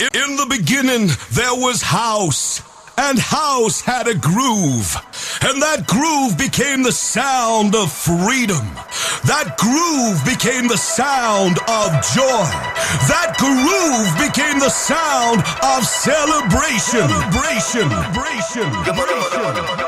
In the beginning, there was house, and house had a groove, and that groove became the sound of freedom. That groove became the sound of joy. That groove became the sound of celebration. Celebration. Celebration. Celebration.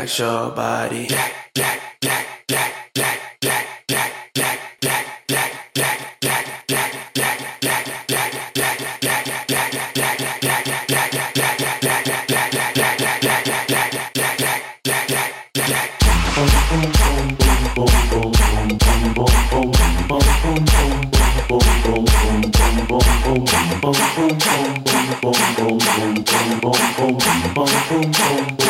relax your body. Jack, jack, jack, jack, jack, jack, jack, jack, jack, jack, jack, jack, jack, jack, jack, jack, jack,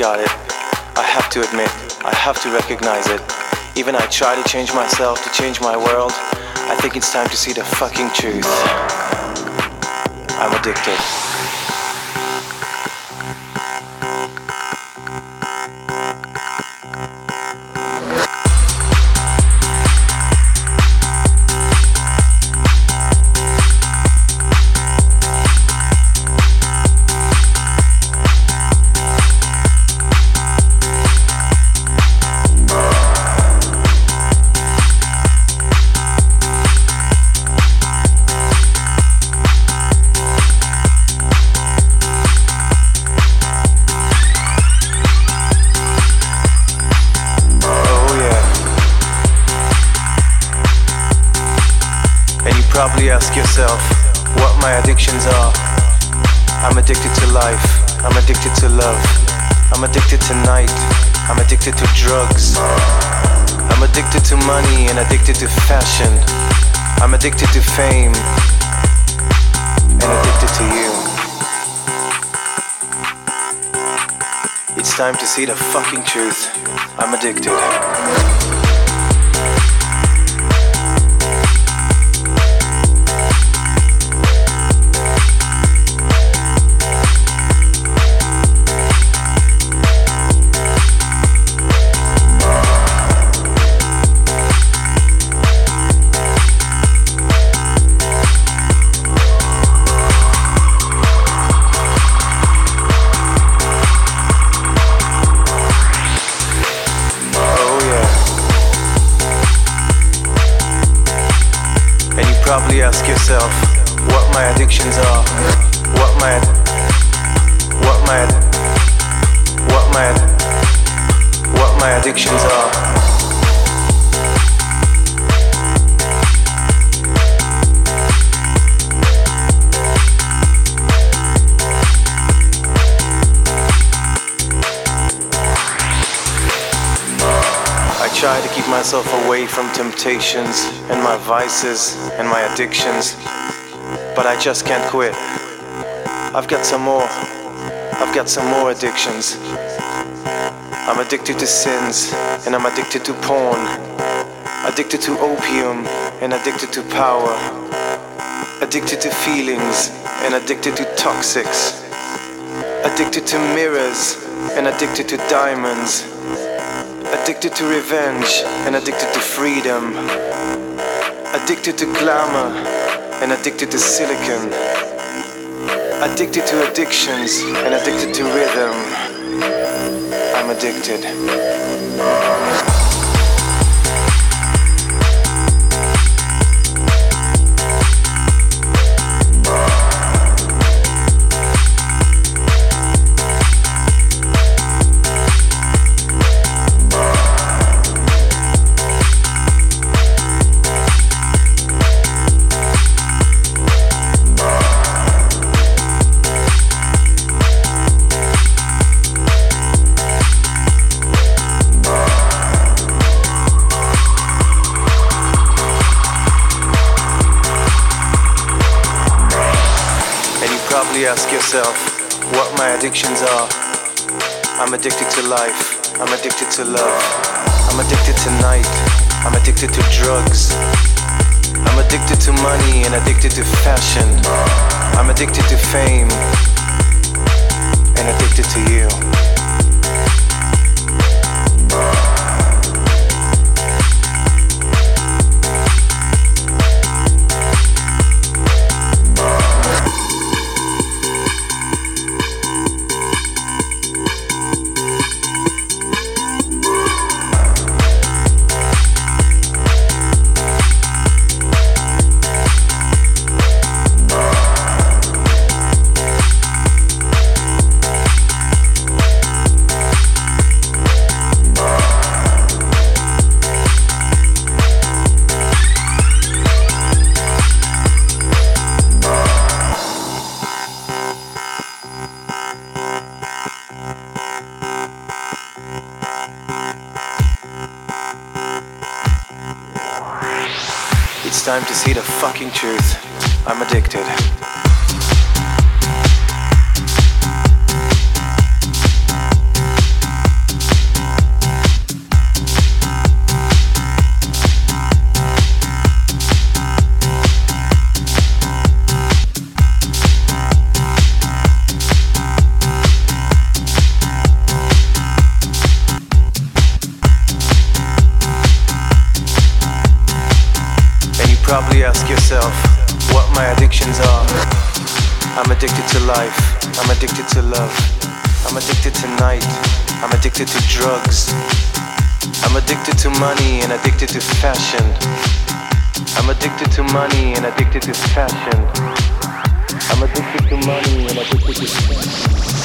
got it. I have to admit, I have to recognize it. Even I try to change myself, to change my world. I think it's time to see the fucking truth. I'm addicted. Yourself what my addictions are. I'm addicted to life. I'm addicted to love. I'm addicted to night. I'm addicted to drugs. I'm addicted to money and addicted to fashion. I'm addicted to fame and addicted to you. It's time to see the fucking truth. I'm addicted. Ask yourself what my addictions are. What my what my what my what my addictions are. Myself away from temptations and my vices and my addictions, but I just can't quit. I've got some more. I've got some more addictions. I'm addicted to sins and I'm addicted to porn. Addicted to opium and addicted to power. Addicted to feelings and addicted to toxics. Addicted to mirrors and addicted to diamonds addicted to revenge and addicted to freedom, addicted to glamour and addicted to silicon, addicted to addictions and addicted to rhythm. I'm addicted. Yourself what my addictions are. I'm addicted to life. I'm addicted to love. I'm addicted to night. I'm addicted to drugs. I'm addicted to money and addicted to fashion. I'm addicted to fame and addicted to you. Fucking truth. To life. I'm addicted to love. I'm addicted to night. I'm addicted to drugs. I'm addicted to money and addicted to fashion. I'm addicted to money and addicted to fashion. I'm addicted to money and addicted to fashion.